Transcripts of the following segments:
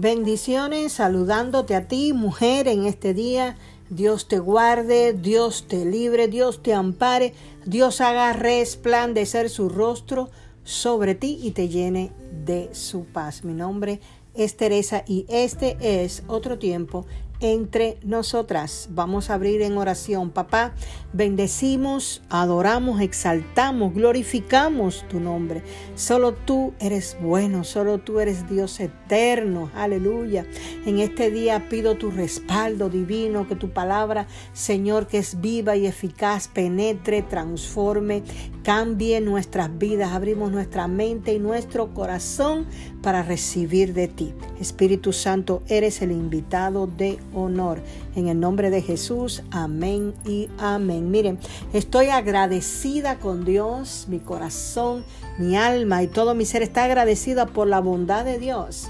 Bendiciones, saludándote a ti, mujer, en este día. Dios te guarde, Dios te libre, Dios te ampare, Dios haga resplandecer su rostro sobre ti y te llene de su paz. Mi nombre es Teresa y este es otro tiempo entre nosotras. Vamos a abrir en oración. Papá, bendecimos, adoramos, exaltamos, glorificamos tu nombre. Solo tú eres bueno, solo tú eres Dios eterno. Aleluya. En este día pido tu respaldo divino, que tu palabra, Señor, que es viva y eficaz, penetre, transforme, cambie nuestras vidas. Abrimos nuestra mente y nuestro corazón para recibir de ti. Espíritu Santo, eres el invitado de honor. En el nombre de Jesús, amén y amén. Miren, estoy agradecida con Dios, mi corazón, mi alma y todo mi ser está agradecida por la bondad de Dios.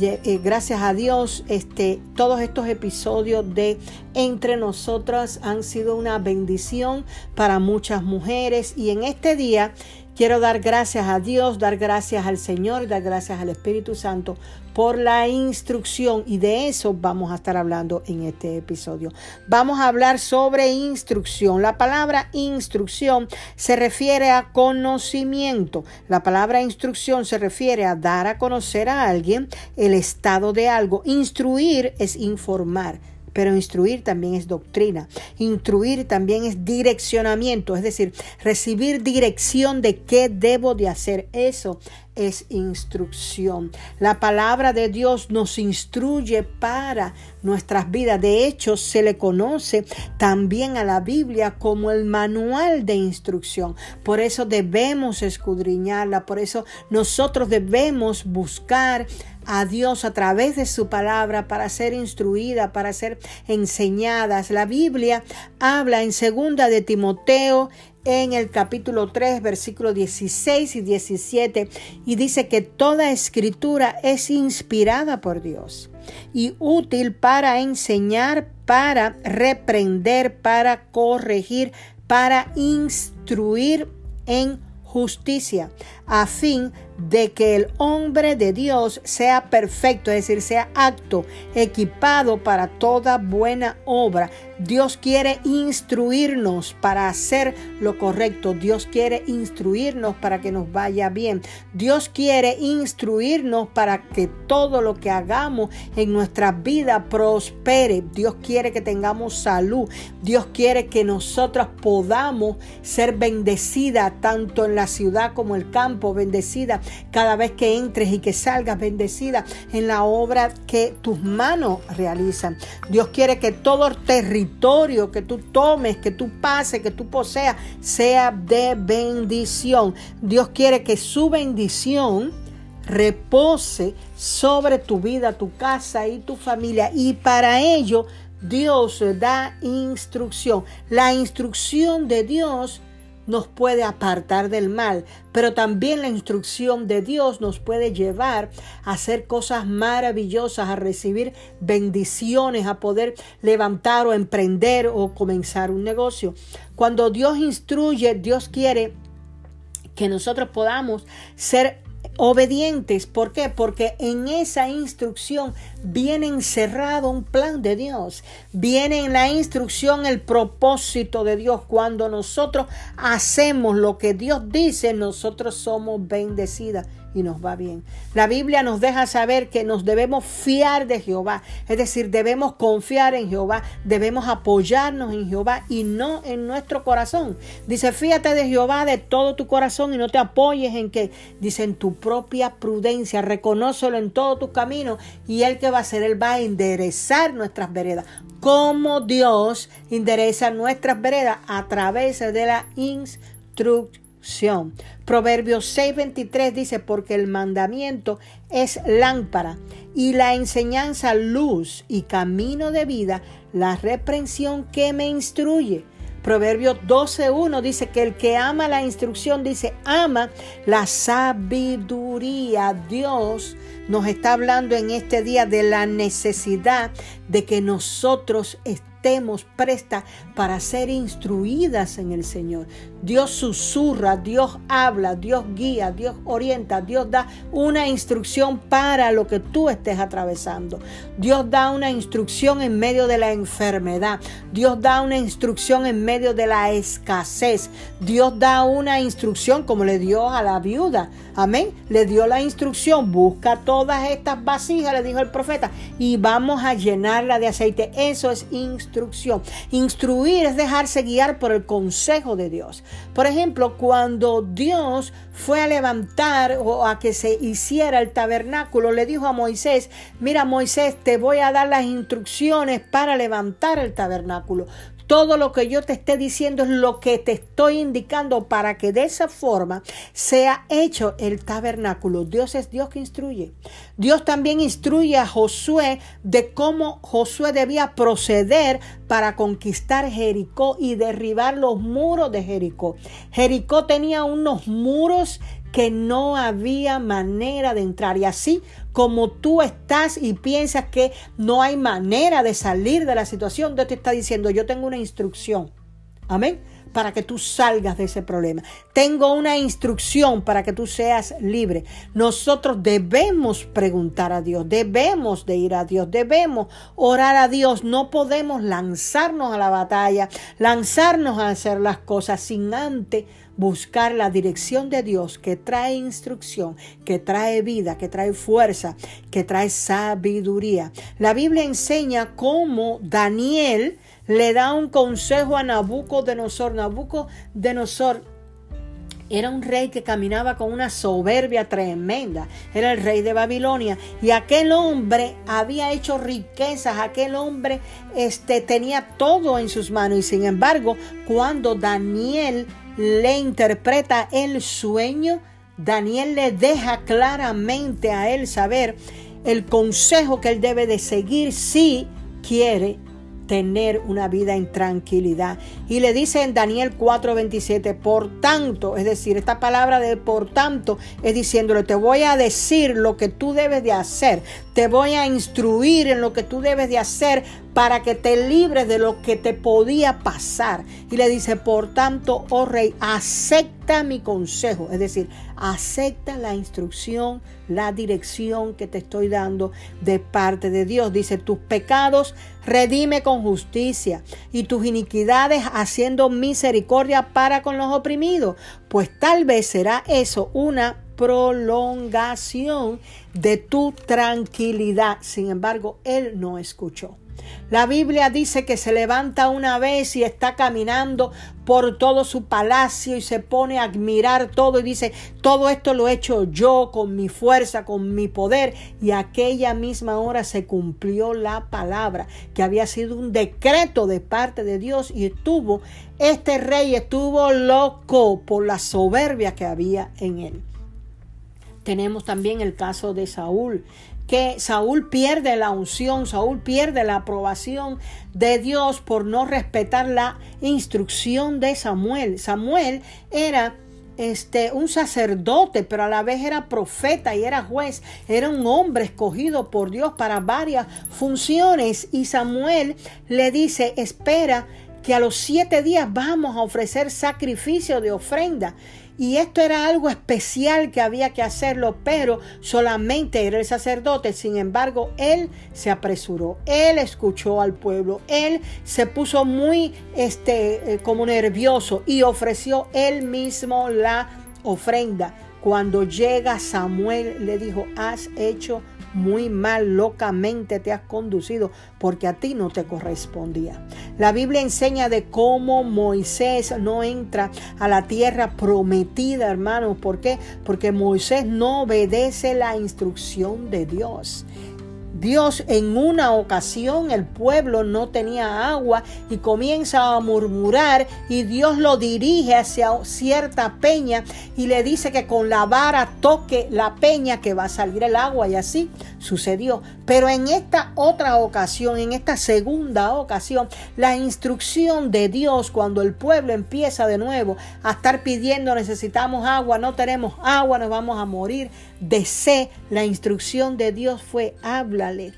Eh, gracias a Dios, este, todos estos episodios de Entre Nosotras han sido una bendición para muchas mujeres y en este día Quiero dar gracias a Dios, dar gracias al Señor, dar gracias al Espíritu Santo por la instrucción y de eso vamos a estar hablando en este episodio. Vamos a hablar sobre instrucción. La palabra instrucción se refiere a conocimiento. La palabra instrucción se refiere a dar a conocer a alguien el estado de algo. Instruir es informar. Pero instruir también es doctrina. Instruir también es direccionamiento, es decir, recibir dirección de qué debo de hacer. Eso es instrucción. La palabra de Dios nos instruye para nuestras vidas. De hecho, se le conoce también a la Biblia como el manual de instrucción. Por eso debemos escudriñarla. Por eso nosotros debemos buscar a Dios a través de su palabra para ser instruida, para ser enseñadas. La Biblia habla en segunda de Timoteo en el capítulo 3, versículos 16 y 17, y dice que toda escritura es inspirada por Dios y útil para enseñar, para reprender, para corregir, para instruir en justicia, a fin que el hombre de Dios sea perfecto, es decir, sea acto, equipado para toda buena obra. Dios quiere instruirnos para hacer lo correcto. Dios quiere instruirnos para que nos vaya bien. Dios quiere instruirnos para que todo lo que hagamos en nuestra vida prospere. Dios quiere que tengamos salud. Dios quiere que nosotros podamos ser bendecidas tanto en la ciudad como el campo, bendecida cada vez que entres y que salgas bendecida en la obra que tus manos realizan. Dios quiere que todo el territorio que tú tomes, que tú pases, que tú poseas, sea de bendición. Dios quiere que su bendición repose sobre tu vida, tu casa y tu familia. Y para ello Dios da instrucción. La instrucción de Dios nos puede apartar del mal, pero también la instrucción de Dios nos puede llevar a hacer cosas maravillosas, a recibir bendiciones, a poder levantar o emprender o comenzar un negocio. Cuando Dios instruye, Dios quiere que nosotros podamos ser obedientes. ¿Por qué? Porque en esa instrucción viene encerrado un plan de Dios. Viene en la instrucción el propósito de Dios. Cuando nosotros hacemos lo que Dios dice, nosotros somos bendecidas y nos va bien. La Biblia nos deja saber que nos debemos fiar de Jehová, es decir, debemos confiar en Jehová, debemos apoyarnos en Jehová y no en nuestro corazón. Dice, fíjate de Jehová de todo tu corazón y no te apoyes en que, dice, en tu propia prudencia, reconócelo en todo tu camino y él que va a hacer, él va a enderezar nuestras veredas. Como Dios endereza nuestras veredas a través de la instrucción Proverbios 6:23 dice, porque el mandamiento es lámpara y la enseñanza luz y camino de vida, la reprensión que me instruye. Proverbios 12.1 dice que el que ama la instrucción dice, ama la sabiduría. Dios nos está hablando en este día de la necesidad de que nosotros estemos estemos prestas para ser instruidas en el Señor. Dios susurra, Dios habla, Dios guía, Dios orienta, Dios da una instrucción para lo que tú estés atravesando. Dios da una instrucción en medio de la enfermedad. Dios da una instrucción en medio de la escasez. Dios da una instrucción como le dio a la viuda. Amén. Le dio la instrucción, busca todas estas vasijas, le dijo el profeta, y vamos a llenarla de aceite. Eso es instrucción. Instruir es dejarse guiar por el consejo de Dios. Por ejemplo, cuando Dios fue a levantar o a que se hiciera el tabernáculo, le dijo a Moisés, mira Moisés, te voy a dar las instrucciones para levantar el tabernáculo. Todo lo que yo te esté diciendo es lo que te estoy indicando para que de esa forma sea hecho el tabernáculo. Dios es Dios que instruye. Dios también instruye a Josué de cómo Josué debía proceder para conquistar Jericó y derribar los muros de Jericó. Jericó tenía unos muros que no había manera de entrar. Y así como tú estás y piensas que no hay manera de salir de la situación, Dios te está diciendo, yo tengo una instrucción. Amén. Para que tú salgas de ese problema. Tengo una instrucción para que tú seas libre. Nosotros debemos preguntar a Dios, debemos de ir a Dios, debemos orar a Dios. No podemos lanzarnos a la batalla, lanzarnos a hacer las cosas sin antes buscar la dirección de Dios que trae instrucción, que trae vida, que trae fuerza, que trae sabiduría. La Biblia enseña cómo Daniel le da un consejo a Nabucodonosor. Nabucodonosor era un rey que caminaba con una soberbia tremenda. Era el rey de Babilonia. Y aquel hombre había hecho riquezas. Aquel hombre este, tenía todo en sus manos. Y sin embargo, cuando Daniel le interpreta el sueño, Daniel le deja claramente a él saber el consejo que él debe de seguir si quiere tener una vida en tranquilidad. Y le dice en Daniel 4:27, por tanto, es decir, esta palabra de por tanto es diciéndole, te voy a decir lo que tú debes de hacer, te voy a instruir en lo que tú debes de hacer para que te libres de lo que te podía pasar. Y le dice, por tanto, oh rey, acepta mi consejo, es decir, acepta la instrucción, la dirección que te estoy dando de parte de Dios. Dice, tus pecados redime con justicia y tus iniquidades haciendo misericordia para con los oprimidos. Pues tal vez será eso una prolongación de tu tranquilidad. Sin embargo, él no escuchó. La Biblia dice que se levanta una vez y está caminando por todo su palacio y se pone a admirar todo y dice, todo esto lo he hecho yo con mi fuerza, con mi poder. Y aquella misma hora se cumplió la palabra, que había sido un decreto de parte de Dios y estuvo, este rey estuvo loco por la soberbia que había en él. Tenemos también el caso de Saúl, que Saúl pierde la unción, Saúl pierde la aprobación de Dios por no respetar la instrucción de Samuel. Samuel era este, un sacerdote, pero a la vez era profeta y era juez, era un hombre escogido por Dios para varias funciones. Y Samuel le dice, espera que a los siete días vamos a ofrecer sacrificio de ofrenda. Y esto era algo especial que había que hacerlo, pero solamente era el sacerdote. Sin embargo, él se apresuró, él escuchó al pueblo, él se puso muy este, eh, como nervioso y ofreció él mismo la ofrenda. Cuando llega Samuel le dijo, has hecho muy mal, locamente te has conducido porque a ti no te correspondía. La Biblia enseña de cómo Moisés no entra a la tierra prometida, hermanos. ¿Por qué? Porque Moisés no obedece la instrucción de Dios. Dios en una ocasión el pueblo no tenía agua y comienza a murmurar y Dios lo dirige hacia cierta peña y le dice que con la vara toque la peña que va a salir el agua y así sucedió. Pero en esta otra ocasión, en esta segunda ocasión, la instrucción de Dios cuando el pueblo empieza de nuevo a estar pidiendo necesitamos agua, no tenemos agua, nos vamos a morir de sed, la instrucción de Dios fue háblale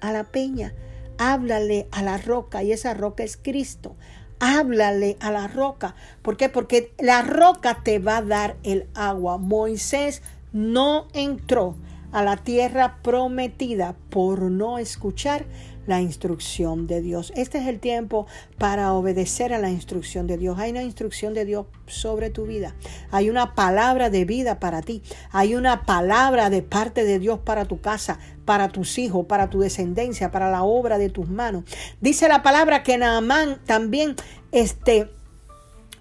a la peña háblale a la roca y esa roca es Cristo. Háblale a la roca. ¿Por qué? Porque la roca te va a dar el agua. Moisés no entró a la tierra prometida por no escuchar la instrucción de Dios. Este es el tiempo para obedecer a la instrucción de Dios. Hay una instrucción de Dios sobre tu vida. Hay una palabra de vida para ti. Hay una palabra de parte de Dios para tu casa, para tus hijos, para tu descendencia, para la obra de tus manos. Dice la palabra que Naamán también este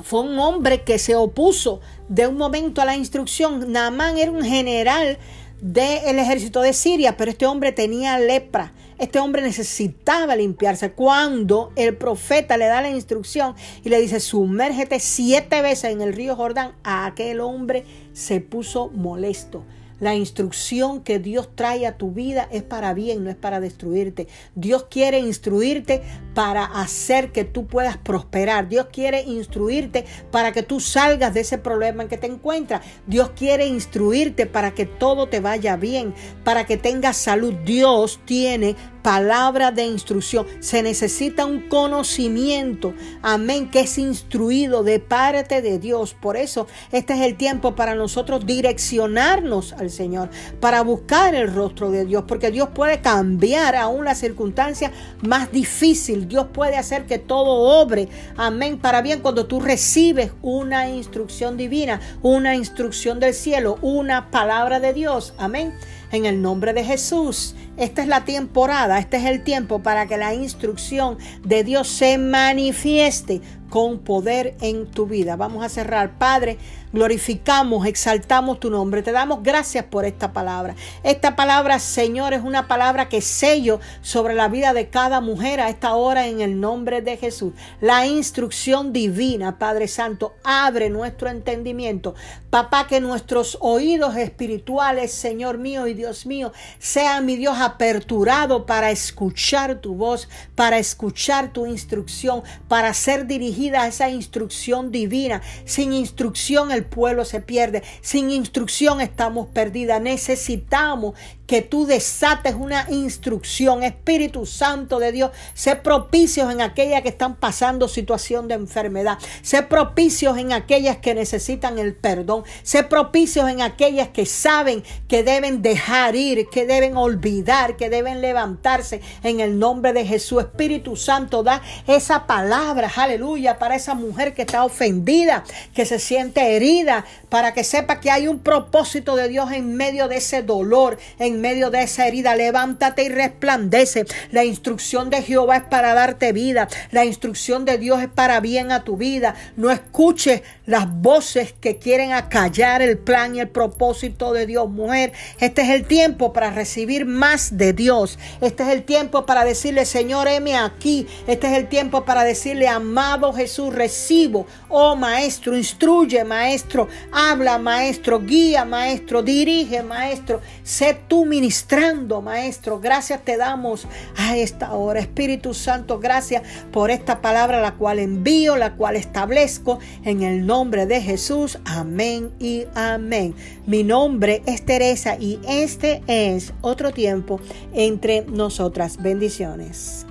fue un hombre que se opuso de un momento a la instrucción. Naamán era un general del ejército de Siria, pero este hombre tenía lepra. Este hombre necesitaba limpiarse. Cuando el profeta le da la instrucción y le dice, sumérgete siete veces en el río Jordán, a aquel hombre se puso molesto. La instrucción que Dios trae a tu vida es para bien, no es para destruirte. Dios quiere instruirte para hacer que tú puedas prosperar. Dios quiere instruirte para que tú salgas de ese problema en que te encuentras. Dios quiere instruirte para que todo te vaya bien, para que tengas salud. Dios tiene palabra de instrucción. Se necesita un conocimiento, amén, que es instruido de parte de Dios. Por eso este es el tiempo para nosotros direccionarnos al Señor, para buscar el rostro de Dios, porque Dios puede cambiar aún la circunstancia más difícil. Dios puede hacer que todo obre, amén, para bien cuando tú recibes una instrucción divina, una instrucción del cielo, una palabra de Dios. Amén en el nombre de Jesús. Esta es la temporada, este es el tiempo para que la instrucción de Dios se manifieste con poder en tu vida. Vamos a cerrar, Padre, glorificamos, exaltamos tu nombre. Te damos gracias por esta palabra. Esta palabra, Señor, es una palabra que sello sobre la vida de cada mujer a esta hora en el nombre de Jesús. La instrucción divina, Padre Santo, abre nuestro entendimiento. Papá, que nuestros oídos espirituales, Señor mío y Dios mío, sean, mi Dios, aperturados para escuchar tu voz, para escuchar tu instrucción, para ser dirigida a esa instrucción divina. Sin instrucción el pueblo se pierde. Sin instrucción estamos perdidas. Necesitamos que tú desates una instrucción. Espíritu Santo de Dios, sé propicios en aquellas que están pasando situación de enfermedad. Sé propicios en aquellas que necesitan el perdón. Sé propicios en aquellas que saben que deben dejar ir, que deben olvidar, que deben levantarse en el nombre de Jesús. Espíritu Santo, da esa palabra, aleluya, para esa mujer que está ofendida, que se siente herida, para que sepa que hay un propósito de Dios en medio de ese dolor, en medio de esa herida. Levántate y resplandece. La instrucción de Jehová es para darte vida. La instrucción de Dios es para bien a tu vida. No escuches las voces que quieren acallar el plan y el propósito de Dios. Mujer, este es el tiempo para recibir más de Dios. Este es el tiempo para decirle, Señor, heme aquí. Este es el tiempo para decirle, amado Jesús, recibo. Oh Maestro, instruye, Maestro. Habla, Maestro. Guía, Maestro. Dirige, Maestro. Sé tú ministrando, Maestro. Gracias te damos a esta hora. Espíritu Santo, gracias por esta palabra, la cual envío, la cual establezco en el nombre de Jesús. Amén y amén. Mi nombre es Teresa y este es otro tiempo entre nosotras. Bendiciones.